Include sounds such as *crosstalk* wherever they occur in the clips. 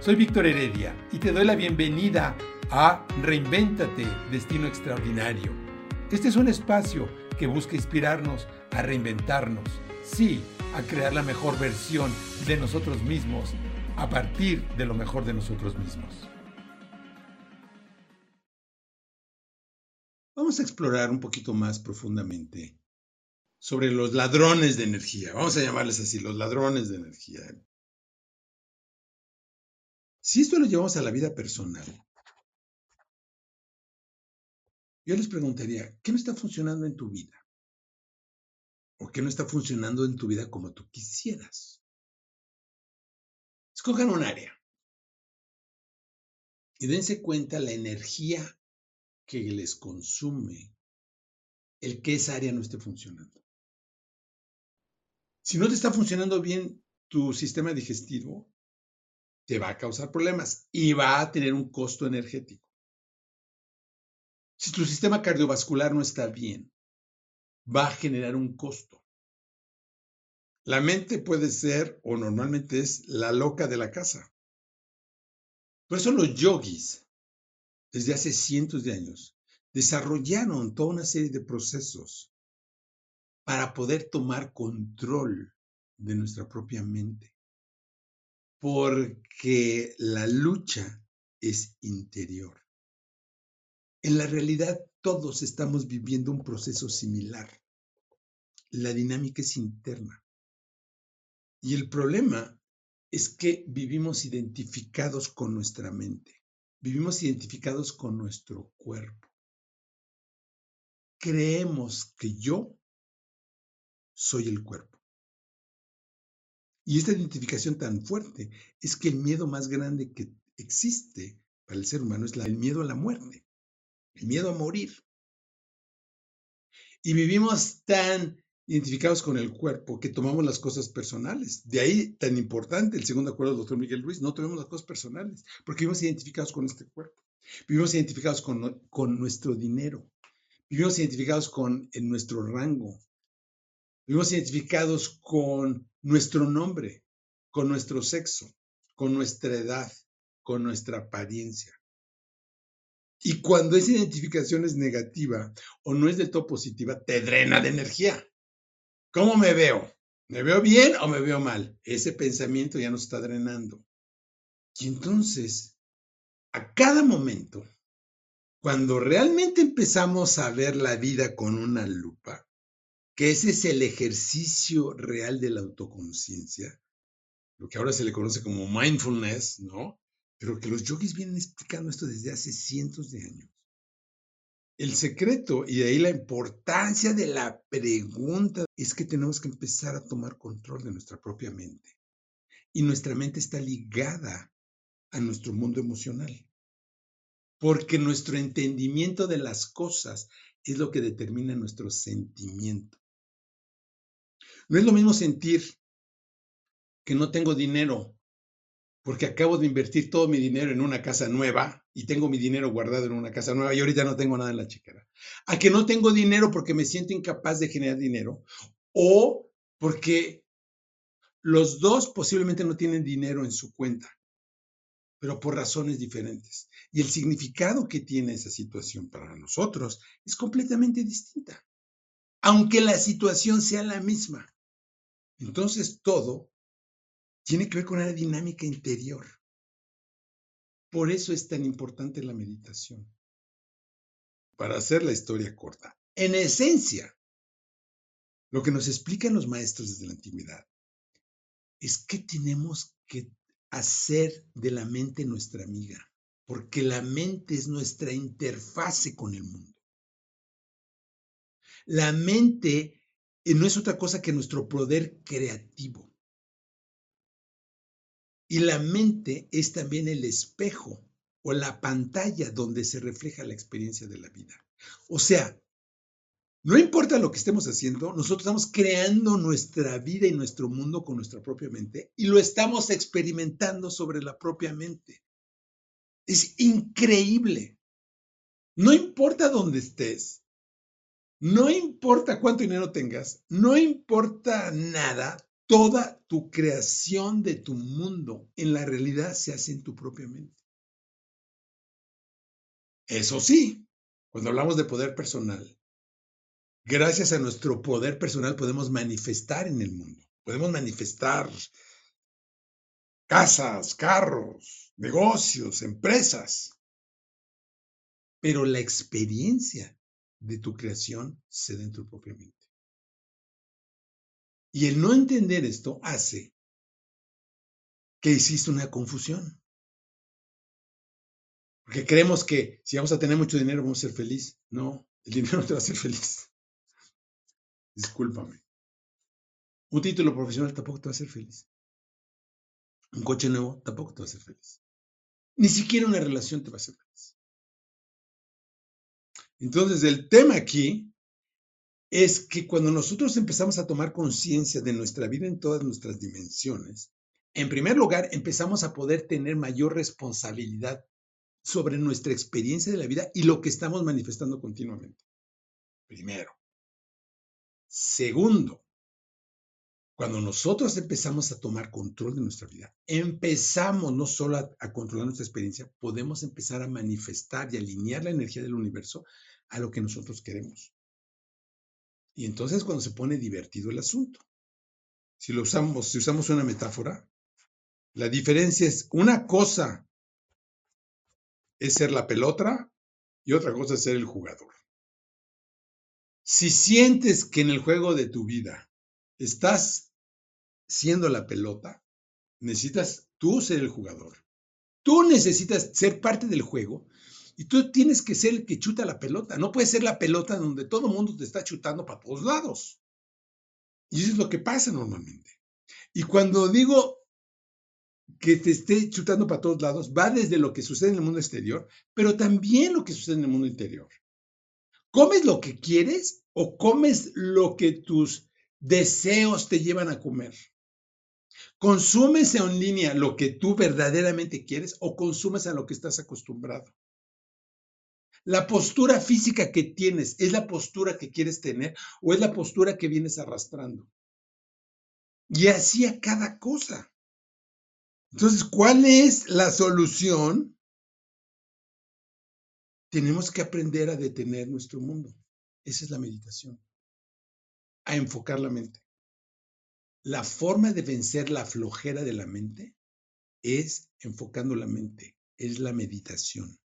Soy Víctor Heredia y te doy la bienvenida a Reinvéntate, Destino Extraordinario. Este es un espacio que busca inspirarnos a reinventarnos, sí, a crear la mejor versión de nosotros mismos a partir de lo mejor de nosotros mismos. Vamos a explorar un poquito más profundamente sobre los ladrones de energía. Vamos a llamarles así, los ladrones de energía. Si esto lo llevamos a la vida personal, yo les preguntaría, ¿qué no está funcionando en tu vida? ¿O qué no está funcionando en tu vida como tú quisieras? Escojan un área y dense cuenta la energía que les consume el que esa área no esté funcionando. Si no te está funcionando bien tu sistema digestivo, te va a causar problemas y va a tener un costo energético. Si tu sistema cardiovascular no está bien, va a generar un costo. La mente puede ser, o normalmente es, la loca de la casa. Por eso los yogis, desde hace cientos de años, desarrollaron toda una serie de procesos para poder tomar control de nuestra propia mente porque la lucha es interior. En la realidad todos estamos viviendo un proceso similar. La dinámica es interna. Y el problema es que vivimos identificados con nuestra mente, vivimos identificados con nuestro cuerpo. Creemos que yo soy el cuerpo. Y esta identificación tan fuerte es que el miedo más grande que existe para el ser humano es el miedo a la muerte, el miedo a morir. Y vivimos tan identificados con el cuerpo que tomamos las cosas personales. De ahí tan importante el segundo acuerdo del doctor Miguel Ruiz, no tomemos las cosas personales, porque vivimos identificados con este cuerpo. Vivimos identificados con, con nuestro dinero. Vivimos identificados con nuestro rango. Vivimos identificados con nuestro nombre, con nuestro sexo, con nuestra edad, con nuestra apariencia. Y cuando esa identificación es negativa o no es del todo positiva, te drena de energía. ¿Cómo me veo? ¿Me veo bien o me veo mal? Ese pensamiento ya nos está drenando. Y entonces, a cada momento, cuando realmente empezamos a ver la vida con una lupa, que ese es el ejercicio real de la autoconciencia, lo que ahora se le conoce como mindfulness, ¿no? Pero que los yogis vienen explicando esto desde hace cientos de años. El secreto, y de ahí la importancia de la pregunta, es que tenemos que empezar a tomar control de nuestra propia mente. Y nuestra mente está ligada a nuestro mundo emocional. Porque nuestro entendimiento de las cosas es lo que determina nuestro sentimiento. No es lo mismo sentir que no tengo dinero porque acabo de invertir todo mi dinero en una casa nueva y tengo mi dinero guardado en una casa nueva y ahorita no tengo nada en la chicara. A que no tengo dinero porque me siento incapaz de generar dinero o porque los dos posiblemente no tienen dinero en su cuenta, pero por razones diferentes. Y el significado que tiene esa situación para nosotros es completamente distinta, aunque la situación sea la misma. Entonces todo tiene que ver con una dinámica interior. Por eso es tan importante la meditación. Para hacer la historia corta, en esencia, lo que nos explican los maestros desde la antigüedad es que tenemos que hacer de la mente nuestra amiga, porque la mente es nuestra interfase con el mundo. La mente y no es otra cosa que nuestro poder creativo. Y la mente es también el espejo o la pantalla donde se refleja la experiencia de la vida. O sea, no importa lo que estemos haciendo, nosotros estamos creando nuestra vida y nuestro mundo con nuestra propia mente y lo estamos experimentando sobre la propia mente. Es increíble. No importa dónde estés, no importa cuánto dinero tengas, no importa nada, Toda tu creación de tu mundo en la realidad se hace en tu propia mente. Eso sí, cuando hablamos de poder personal, gracias a nuestro poder personal podemos manifestar en el mundo. Podemos manifestar casas, carros, negocios, empresas. Pero la experiencia de tu creación se da en tu propia mente. Y el no entender esto hace que existe una confusión. Porque creemos que si vamos a tener mucho dinero vamos a ser felices. No, el dinero no te va a hacer feliz. *laughs* Discúlpame. Un título profesional tampoco te va a hacer feliz. Un coche nuevo tampoco te va a hacer feliz. Ni siquiera una relación te va a hacer feliz. Entonces, el tema aquí es que cuando nosotros empezamos a tomar conciencia de nuestra vida en todas nuestras dimensiones, en primer lugar, empezamos a poder tener mayor responsabilidad sobre nuestra experiencia de la vida y lo que estamos manifestando continuamente. Primero. Segundo, cuando nosotros empezamos a tomar control de nuestra vida, empezamos no solo a, controlar nuestra experiencia, podemos empezar a manifestar y alinear la energía del universo a lo que nosotros queremos. Y entonces cuando se pone divertido el asunto. Si lo usamos, si usamos una metáfora, la diferencia es una cosa es ser la pelota y otra cosa es ser el jugador. Si sientes que en el juego de tu vida estás siendo la pelota, necesitas tú ser el jugador. Tú necesitas ser parte del juego y tú tienes que ser el que chuta la pelota. No puede ser la pelota donde todo el mundo te está chutando para todos lados. Y eso es lo que pasa normalmente. Y cuando digo que te esté chutando para todos lados, va desde lo que sucede en el mundo exterior, pero también lo que sucede en el mundo interior. ¿Comes lo que quieres o comes lo que tus deseos te llevan a comer? ¿Consumes en línea lo que tú verdaderamente quieres o consumes a lo que estás acostumbrado? La postura física que tienes, ¿es la postura que quieres tener o es la postura que vienes arrastrando? Y así a cada cosa. Entonces, ¿cuál es la solución? Tenemos que aprender a detener nuestro mundo. Esa es la meditación. A enfocar la mente. La forma de vencer la flojera de la mente es enfocando la mente, es la meditación.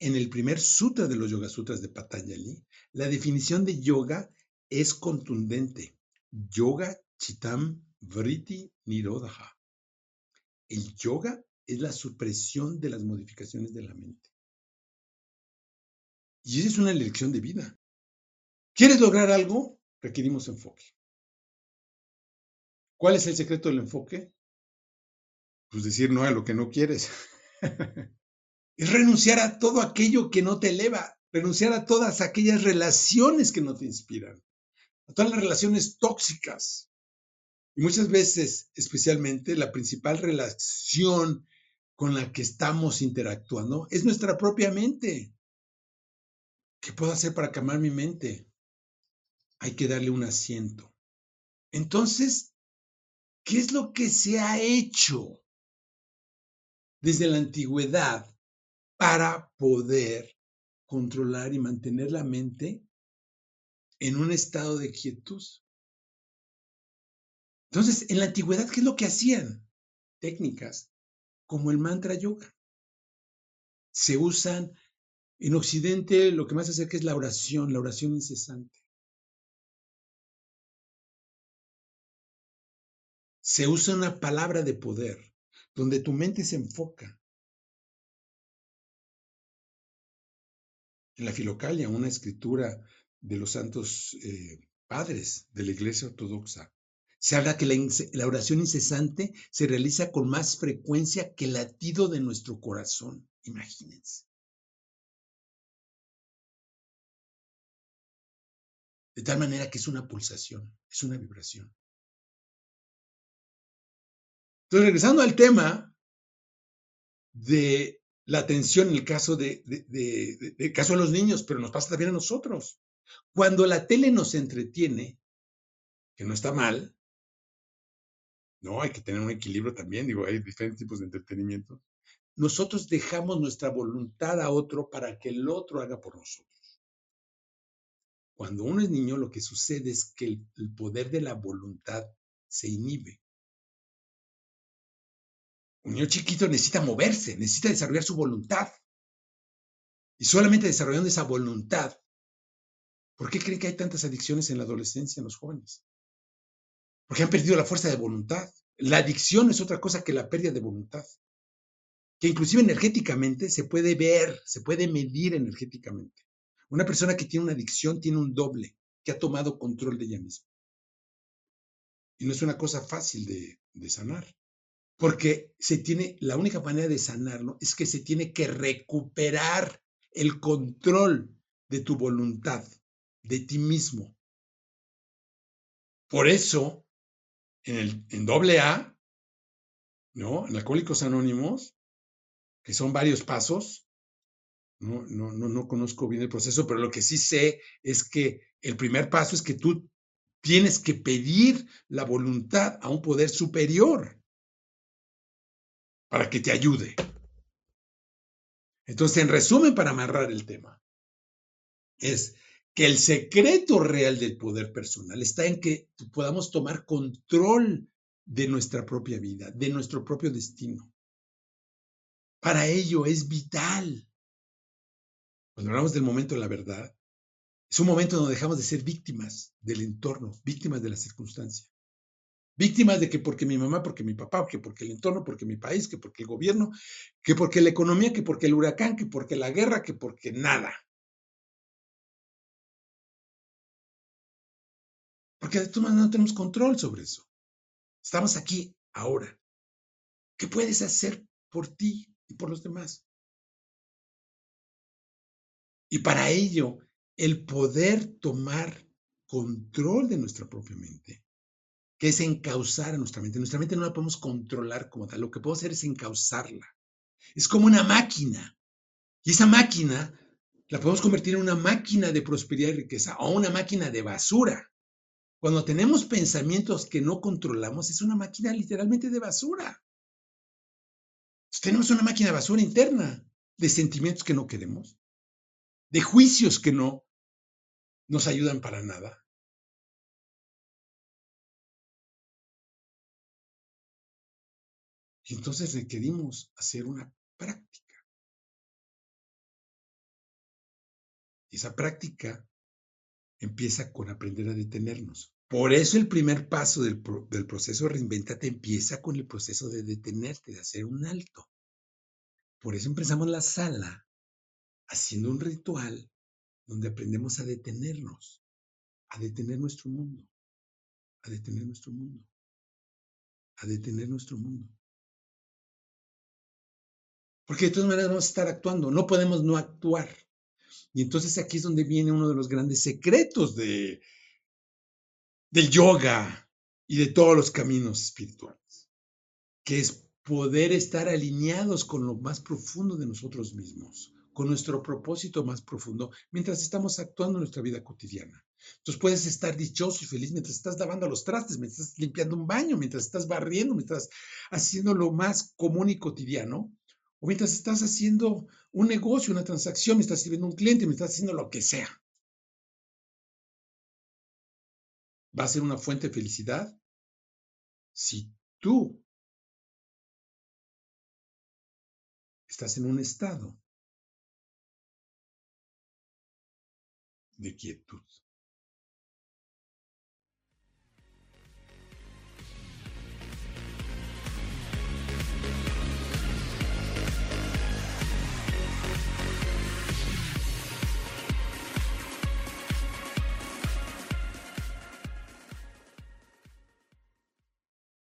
En el primer sutra de los Yoga Sutras de Patanjali, la definición de yoga es contundente. Yoga chitam vritti nirodha. El yoga es la supresión de las modificaciones de la mente. Y esa es una elección de vida. ¿Quieres lograr algo? Requerimos enfoque. ¿Cuál es el secreto del enfoque? Pues decir no a lo que no quieres. *laughs* es renunciar a todo aquello que no te eleva, renunciar a todas aquellas relaciones que no te inspiran, a todas las relaciones tóxicas. Y muchas veces, especialmente, la principal relación con la que estamos interactuando es nuestra propia mente. ¿Qué puedo hacer para calmar mi mente? Hay que darle un asiento. Entonces, ¿qué es lo que se ha hecho desde la antigüedad para poder controlar y mantener la mente en un estado de quietud. Entonces, en la antigüedad, ¿qué es lo que hacían? Técnicas como el mantra yoga. Se usan en Occidente, lo que más se acerca es la oración, la oración incesante. Se usa una palabra de poder, donde tu mente se enfoca en la Filocalia, una escritura de los santos eh, padres de la Iglesia Ortodoxa, se habla que la, oración incesante se realiza con más frecuencia que el latido de nuestro corazón. Imagínense. De tal manera que es una pulsación, es una vibración. Entonces, regresando al tema de la atención en el caso de, de, caso de los niños, pero nos pasa también a nosotros. Cuando la tele nos entretiene, que no está mal, No, hay que tener un equilibrio también, digo, hay diferentes tipos de entretenimiento. Nosotros dejamos nuestra voluntad a otro para que el otro haga por nosotros. Cuando uno es niño, lo que sucede es que el poder de la voluntad se inhibe. Un niño chiquito necesita moverse, necesita desarrollar su voluntad. Y solamente desarrollando esa voluntad, ¿por qué creen que hay tantas adicciones en la adolescencia, en los jóvenes? Porque han perdido la fuerza de voluntad. La adicción es otra cosa que la pérdida de voluntad, que inclusive energéticamente se puede ver, se puede medir energéticamente. Una persona que tiene una adicción tiene un doble, que ha tomado control de ella misma. Y no es una cosa fácil de, de sanar, porque se tiene, la única manera de sanarlo es que se tiene que recuperar el control de tu voluntad, de ti mismo. Por eso, en, el, en doble A, ¿no? En Alcohólicos Anónimos, que son varios pasos, no, no, no, no conozco bien el proceso, pero lo que sí sé es que el primer paso es que tú tienes que pedir la voluntad a un poder superior para que te ayude. Entonces, en resumen, para amarrar el tema, es que el secreto real del poder personal está en que podamos tomar control de nuestra propia vida, de nuestro propio destino. Para ello es vital. Cuando hablamos del momento de la verdad, es un momento donde dejamos de ser víctimas del entorno, víctimas de la circunstancia. Víctimas de que porque mi mamá, porque mi papá, que porque el entorno, porque mi país, que porque el gobierno, que porque la economía, que porque el huracán, que porque la guerra, que porque nada. Porque de todas maneras no tenemos control sobre eso. Estamos aquí ahora. ¿Qué puedes hacer por ti y por los demás? Y para ello, el poder tomar control de nuestra propia mente es encauzar a nuestra mente. Nuestra mente no la podemos controlar como tal, lo que puedo hacer es encauzarla. Es como una máquina. Y esa máquina la podemos convertir en una máquina de prosperidad y riqueza o una máquina de basura. Cuando tenemos pensamientos que no controlamos, es una máquina literalmente de basura. tenemos una máquina de basura interna de sentimientos que no queremos, de juicios que no nos ayudan para nada, entonces requerimos hacer una práctica. Esa práctica empieza con aprender a detenernos. Por eso el primer paso del, del proceso reinventate empieza con el proceso de detenerte, de hacer un alto. Por eso empezamos la sala haciendo un ritual donde aprendemos a detenernos, a detener nuestro mundo, a detener nuestro mundo, a detener nuestro mundo. Porque de todas maneras vamos a estar actuando, no podemos no actuar. Y entonces aquí es donde viene uno de los grandes secretos de, del yoga y de todos los caminos espirituales, que es poder estar alineados con lo más profundo de nosotros mismos, con nuestro propósito más profundo, mientras estamos actuando en nuestra vida cotidiana. Entonces puedes estar dichoso y feliz mientras estás lavando los trastes, mientras estás limpiando un baño, mientras estás barriendo, mientras haciendo lo más común y cotidiano, o mientras estás haciendo un negocio, una transacción, mientras estás sirviendo un cliente, mientras estás haciendo lo que sea. Va a ser una fuente de felicidad si tú estás en un estado de quietud.